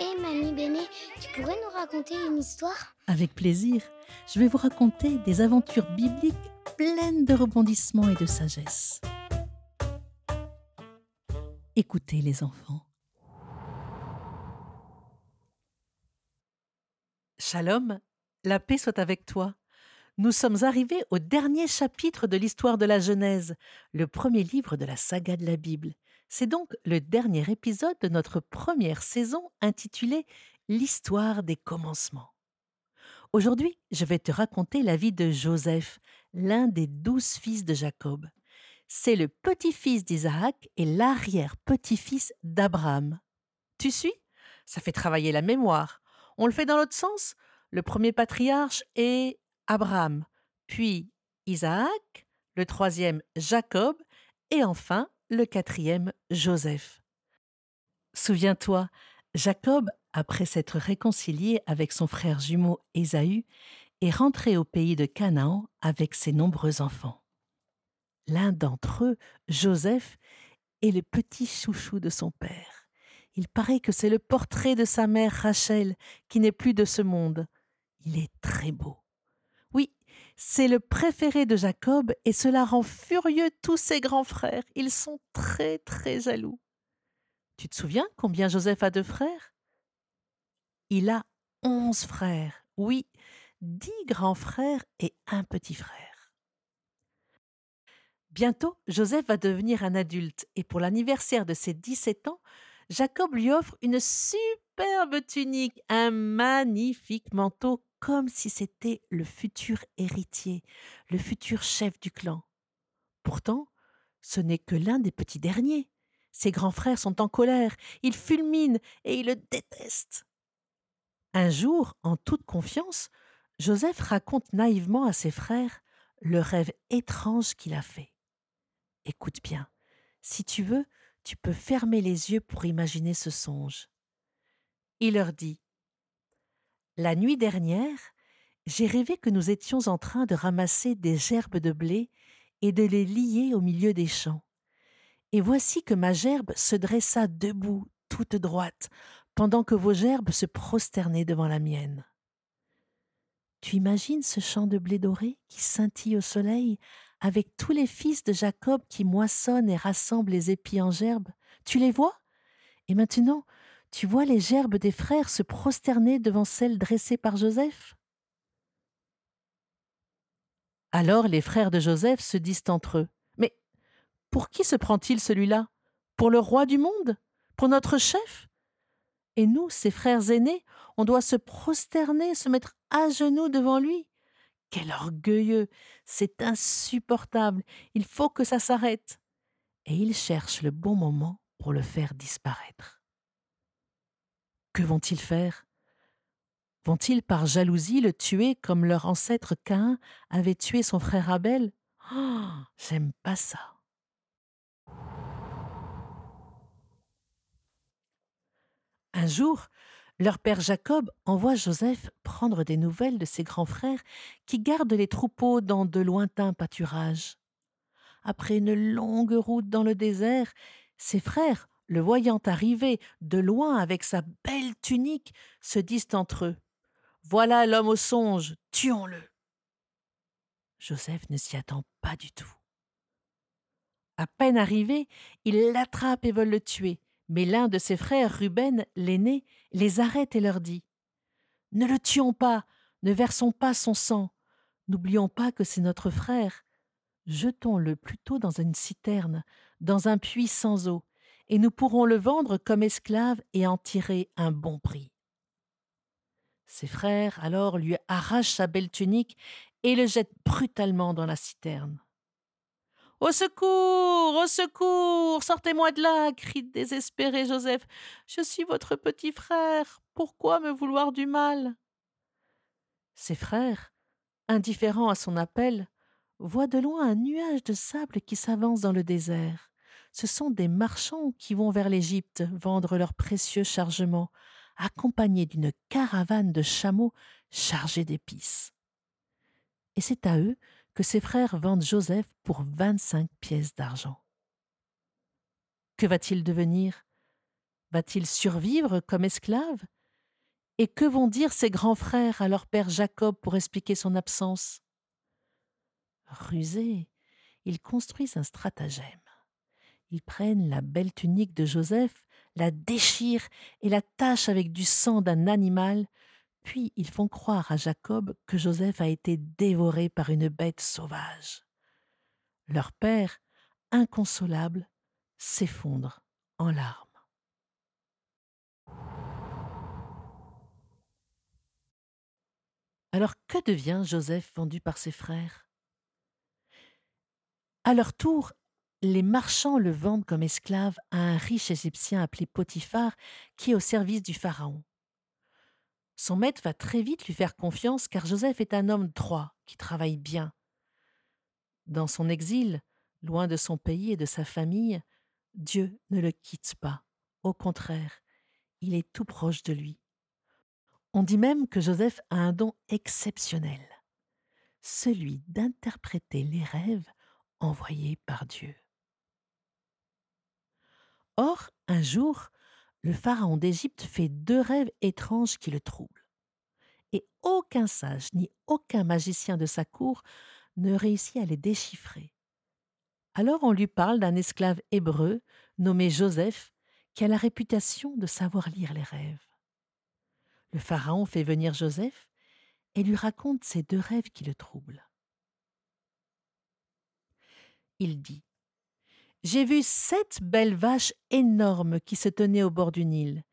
Hé Mamie Béné, tu pourrais nous raconter une histoire? Avec plaisir, je vais vous raconter des aventures bibliques pleines de rebondissements et de sagesse. Écoutez les enfants. Shalom, la paix soit avec toi. Nous sommes arrivés au dernier chapitre de l'histoire de la Genèse, le premier livre de la saga de la Bible. C'est donc le dernier épisode de notre première saison intitulée L'histoire des commencements. Aujourd'hui, je vais te raconter la vie de Joseph, l'un des douze fils de Jacob. C'est le petit-fils d'Isaac et l'arrière-petit-fils d'Abraham. Tu suis? Ça fait travailler la mémoire. On le fait dans l'autre sens? Le premier patriarche est Abraham, puis Isaac, le troisième Jacob, et enfin le quatrième Joseph. Souviens-toi, Jacob, après s'être réconcilié avec son frère jumeau Ésaü, est rentré au pays de Canaan avec ses nombreux enfants. L'un d'entre eux, Joseph, est le petit chouchou de son père. Il paraît que c'est le portrait de sa mère Rachel, qui n'est plus de ce monde. Il est très beau. C'est le préféré de Jacob et cela rend furieux tous ses grands frères. Ils sont très très jaloux. Tu te souviens combien Joseph a de frères? Il a onze frères. Oui, dix grands frères et un petit frère. Bientôt, Joseph va devenir un adulte et pour l'anniversaire de ses 17 ans, Jacob lui offre une superbe tunique, un magnifique manteau comme si c'était le futur héritier, le futur chef du clan. Pourtant, ce n'est que l'un des petits derniers. Ses grands frères sont en colère, ils fulminent et ils le détestent. Un jour, en toute confiance, Joseph raconte naïvement à ses frères le rêve étrange qu'il a fait. Écoute bien, si tu veux, tu peux fermer les yeux pour imaginer ce songe. Il leur dit la nuit dernière, j'ai rêvé que nous étions en train de ramasser des gerbes de blé et de les lier au milieu des champs. Et voici que ma gerbe se dressa debout, toute droite, pendant que vos gerbes se prosternaient devant la mienne. Tu imagines ce champ de blé doré qui scintille au soleil, avec tous les fils de Jacob qui moissonnent et rassemblent les épis en gerbes Tu les vois? Et maintenant, tu vois les gerbes des frères se prosterner devant celles dressées par Joseph? Alors les frères de Joseph se disent entre eux Mais pour qui se prend-il celui-là? Pour le roi du monde? Pour notre chef Et nous, ses frères aînés, on doit se prosterner, se mettre à genoux devant lui. Quel orgueilleux! C'est insupportable! Il faut que ça s'arrête! Et ils cherchent le bon moment pour le faire disparaître. Que vont-ils faire? Vont-ils par jalousie le tuer comme leur ancêtre Caïn avait tué son frère Abel? Oh, J'aime pas ça. Un jour, leur père Jacob envoie Joseph prendre des nouvelles de ses grands frères qui gardent les troupeaux dans de lointains pâturages. Après une longue route dans le désert, ses frères le voyant arriver de loin avec sa belle tunique, se disent entre eux Voilà l'homme au songe, tuons-le. Joseph ne s'y attend pas du tout. À peine arrivé, ils l'attrapent et veulent le tuer, mais l'un de ses frères, Ruben, l'aîné, les arrête et leur dit Ne le tuons pas, ne versons pas son sang, n'oublions pas que c'est notre frère. Jetons-le plutôt dans une citerne, dans un puits sans eau, et nous pourrons le vendre comme esclave et en tirer un bon prix. Ses frères alors lui arrachent sa belle tunique et le jettent brutalement dans la citerne. Au secours. Au secours. Sortez-moi de là. crie désespéré Joseph. Je suis votre petit frère. Pourquoi me vouloir du mal? Ses frères, indifférents à son appel, voient de loin un nuage de sable qui s'avance dans le désert ce sont des marchands qui vont vers l'Égypte vendre leurs précieux chargements, accompagnés d'une caravane de chameaux chargés d'épices. Et c'est à eux que ses frères vendent Joseph pour vingt-cinq pièces d'argent. Que va-t-il devenir? Va-t-il survivre comme esclave? Et que vont dire ses grands frères à leur père Jacob pour expliquer son absence? Rusés, ils construisent un stratagème. Ils prennent la belle tunique de Joseph, la déchirent et la tachent avec du sang d'un animal, puis ils font croire à Jacob que Joseph a été dévoré par une bête sauvage. Leur père, inconsolable, s'effondre en larmes. Alors que devient Joseph vendu par ses frères? À leur tour, les marchands le vendent comme esclave à un riche Égyptien appelé Potiphar qui est au service du Pharaon. Son maître va très vite lui faire confiance car Joseph est un homme droit qui travaille bien. Dans son exil, loin de son pays et de sa famille, Dieu ne le quitte pas. Au contraire, il est tout proche de lui. On dit même que Joseph a un don exceptionnel, celui d'interpréter les rêves envoyés par Dieu. Or, un jour, le pharaon d'Égypte fait deux rêves étranges qui le troublent. Et aucun sage ni aucun magicien de sa cour ne réussit à les déchiffrer. Alors on lui parle d'un esclave hébreu nommé Joseph qui a la réputation de savoir lire les rêves. Le pharaon fait venir Joseph et lui raconte ces deux rêves qui le troublent. Il dit J'ai vu sept belles vaches énormes qui se tenaient au bord du Nil,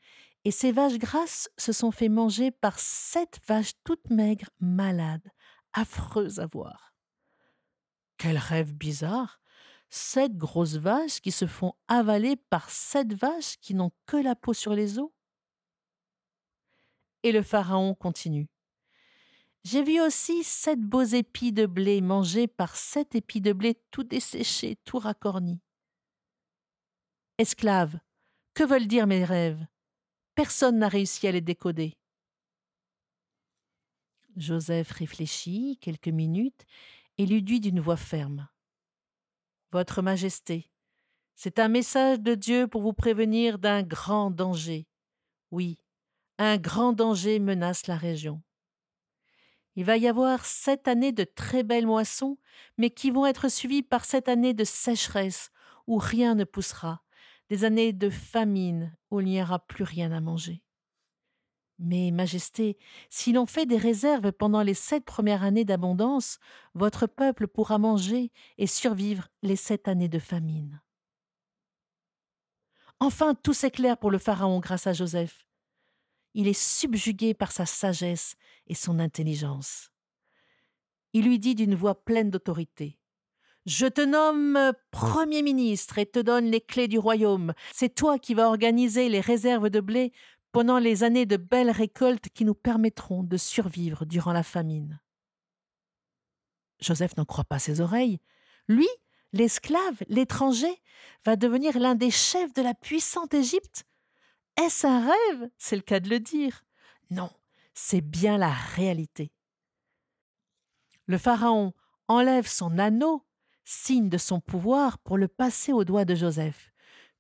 et ces vaches grasses se sont fait manger par sept vaches toutes maigres, malades, affreuses à voir. Quel rêve bizarre Sept grosses vaches qui se font avaler par sept vaches qui n'ont que la peau sur les os Et le pharaon continue. J'ai vu aussi sept beaux épis de blé mangés par sept épis de blé tout desséchés, tout racornis. Esclave, que veulent dire mes rêves? Personne n'a réussi à les décoder. Joseph réfléchit quelques minutes et lui dit d'une voix ferme. Votre Majesté, c'est un message de Dieu pour vous prévenir d'un grand danger. Oui, un grand danger menace la région. Il va y avoir sept années de très belles moissons, mais qui vont être suivies par sept années de sécheresse, où rien ne poussera, des années de famine, où il n'y aura plus rien à manger. Mais, Majesté, si l'on fait des réserves pendant les sept premières années d'abondance, votre peuple pourra manger et survivre les sept années de famine. Enfin, tout s'éclaire pour le Pharaon grâce à Joseph. Il est subjugué par sa sagesse et son intelligence. Il lui dit d'une voix pleine d'autorité. Je te nomme Premier ministre et te donne les clés du royaume. C'est toi qui vas organiser les réserves de blé pendant les années de belles récoltes qui nous permettront de survivre durant la famine. Joseph n'en croit pas ses oreilles. Lui, l'esclave, l'étranger, va devenir l'un des chefs de la puissante Égypte. Est-ce un rêve? C'est le cas de le dire. Non, c'est bien la réalité. Le Pharaon enlève son anneau, signe de son pouvoir, pour le passer au doigt de Joseph.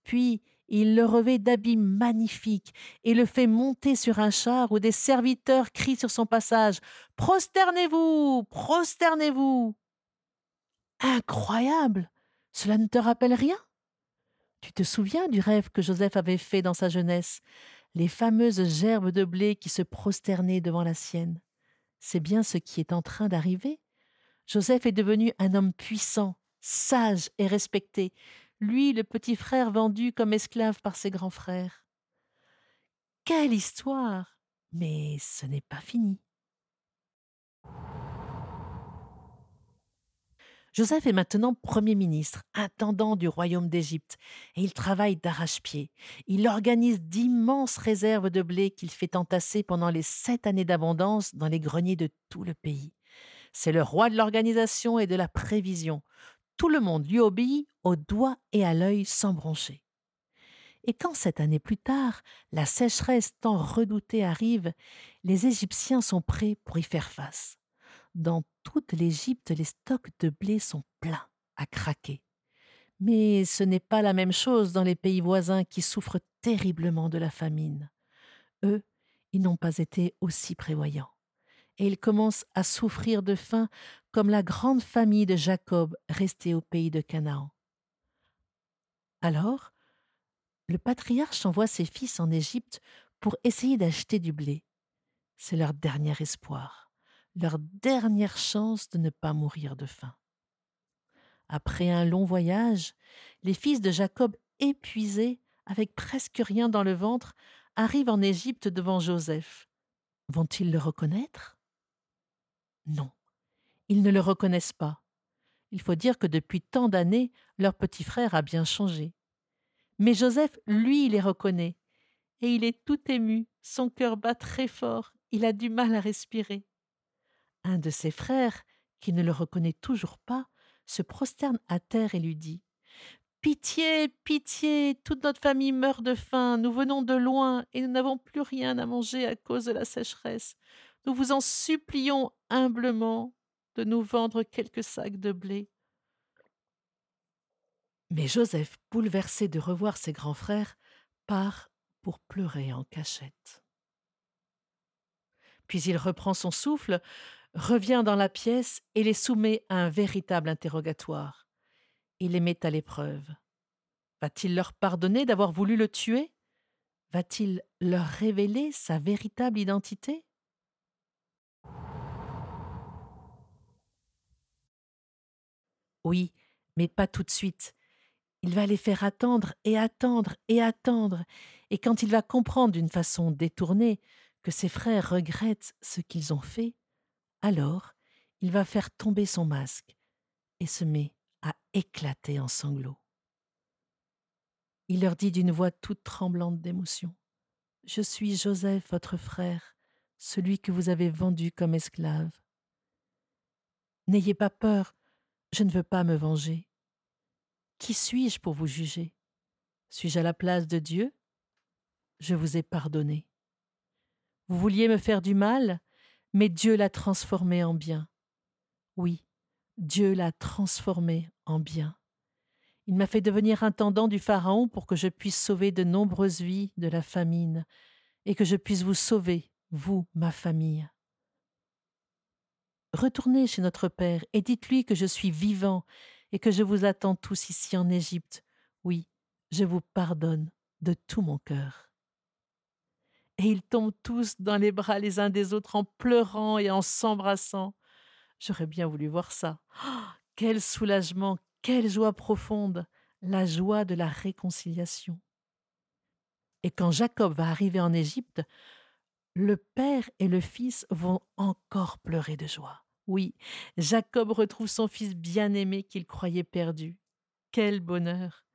Puis il le revêt d'habits magnifiques et le fait monter sur un char où des serviteurs crient sur son passage Prosternez-vous Prosternez-vous Incroyable Cela ne te rappelle rien? Tu te souviens du rêve que Joseph avait fait dans sa jeunesse? Les fameuses gerbes de blé qui se prosternaient devant la sienne? C'est bien ce qui est en train d'arriver? Joseph est devenu un homme puissant, sage et respecté, lui le petit frère vendu comme esclave par ses grands frères. Quelle histoire Mais ce n'est pas fini. Joseph est maintenant Premier ministre, intendant du royaume d'Égypte, et il travaille d'arrache-pied. Il organise d'immenses réserves de blé qu'il fait entasser pendant les sept années d'abondance dans les greniers de tout le pays. C'est le roi de l'organisation et de la prévision tout le monde lui obéit au doigt et à l'œil sans broncher. Et quand cette année plus tard, la sécheresse tant redoutée arrive, les Égyptiens sont prêts pour y faire face. Dans toute l'Égypte, les stocks de blé sont pleins à craquer. Mais ce n'est pas la même chose dans les pays voisins qui souffrent terriblement de la famine. Eux, ils n'ont pas été aussi prévoyants. Et ils commencent à souffrir de faim comme la grande famille de Jacob restée au pays de Canaan. Alors, le patriarche envoie ses fils en Égypte pour essayer d'acheter du blé. C'est leur dernier espoir, leur dernière chance de ne pas mourir de faim. Après un long voyage, les fils de Jacob, épuisés, avec presque rien dans le ventre, arrivent en Égypte devant Joseph. Vont-ils le reconnaître? Non, ils ne le reconnaissent pas. Il faut dire que depuis tant d'années, leur petit frère a bien changé. Mais Joseph, lui, les reconnaît. Et il est tout ému, son cœur bat très fort, il a du mal à respirer. Un de ses frères, qui ne le reconnaît toujours pas, se prosterne à terre et lui dit Pitié, pitié, toute notre famille meurt de faim, nous venons de loin et nous n'avons plus rien à manger à cause de la sécheresse. Nous vous en supplions humblement de nous vendre quelques sacs de blé. Mais Joseph, bouleversé de revoir ses grands frères, part pour pleurer en cachette. Puis il reprend son souffle, revient dans la pièce et les soumet à un véritable interrogatoire. Il les met à l'épreuve. Va-t-il leur pardonner d'avoir voulu le tuer? Va-t-il leur révéler sa véritable identité? Oui, mais pas tout de suite. Il va les faire attendre et attendre et attendre, et quand il va comprendre d'une façon détournée que ses frères regrettent ce qu'ils ont fait, alors il va faire tomber son masque et se met à éclater en sanglots. Il leur dit d'une voix toute tremblante d'émotion Je suis Joseph, votre frère, celui que vous avez vendu comme esclave. N'ayez pas peur, je ne veux pas me venger. Qui suis-je pour vous juger? Suis-je à la place de Dieu? Je vous ai pardonné. Vous vouliez me faire du mal, mais Dieu l'a transformé en bien. Oui, Dieu l'a transformé en bien. Il m'a fait devenir intendant du Pharaon pour que je puisse sauver de nombreuses vies de la famine, et que je puisse vous sauver, vous, ma famille. Retournez chez notre Père et dites-lui que je suis vivant et que je vous attends tous ici en Égypte. Oui, je vous pardonne de tout mon cœur. Et ils tombent tous dans les bras les uns des autres en pleurant et en s'embrassant. J'aurais bien voulu voir ça. Oh, quel soulagement, quelle joie profonde, la joie de la réconciliation. Et quand Jacob va arriver en Égypte, le père et le fils vont encore pleurer de joie. Oui, Jacob retrouve son fils bien-aimé qu'il croyait perdu. Quel bonheur.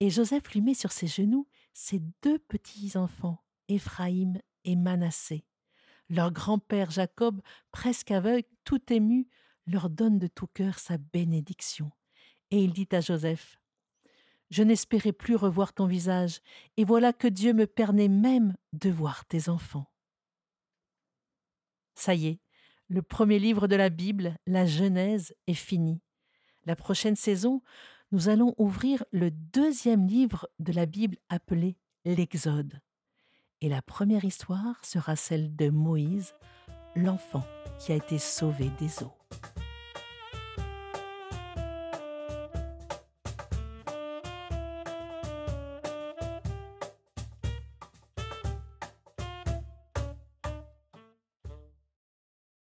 Et Joseph lui met sur ses genoux ses deux petits-enfants, Éphraïm et Manassé. Leur grand-père Jacob, presque aveugle, tout ému, leur donne de tout cœur sa bénédiction. Et il dit à Joseph Je n'espérais plus revoir ton visage, et voilà que Dieu me permet même de voir tes enfants. Ça y est, le premier livre de la Bible, la Genèse, est fini. La prochaine saison, nous allons ouvrir le deuxième livre de la Bible appelé l'Exode. Et la première histoire sera celle de Moïse, l'enfant qui a été sauvé des eaux.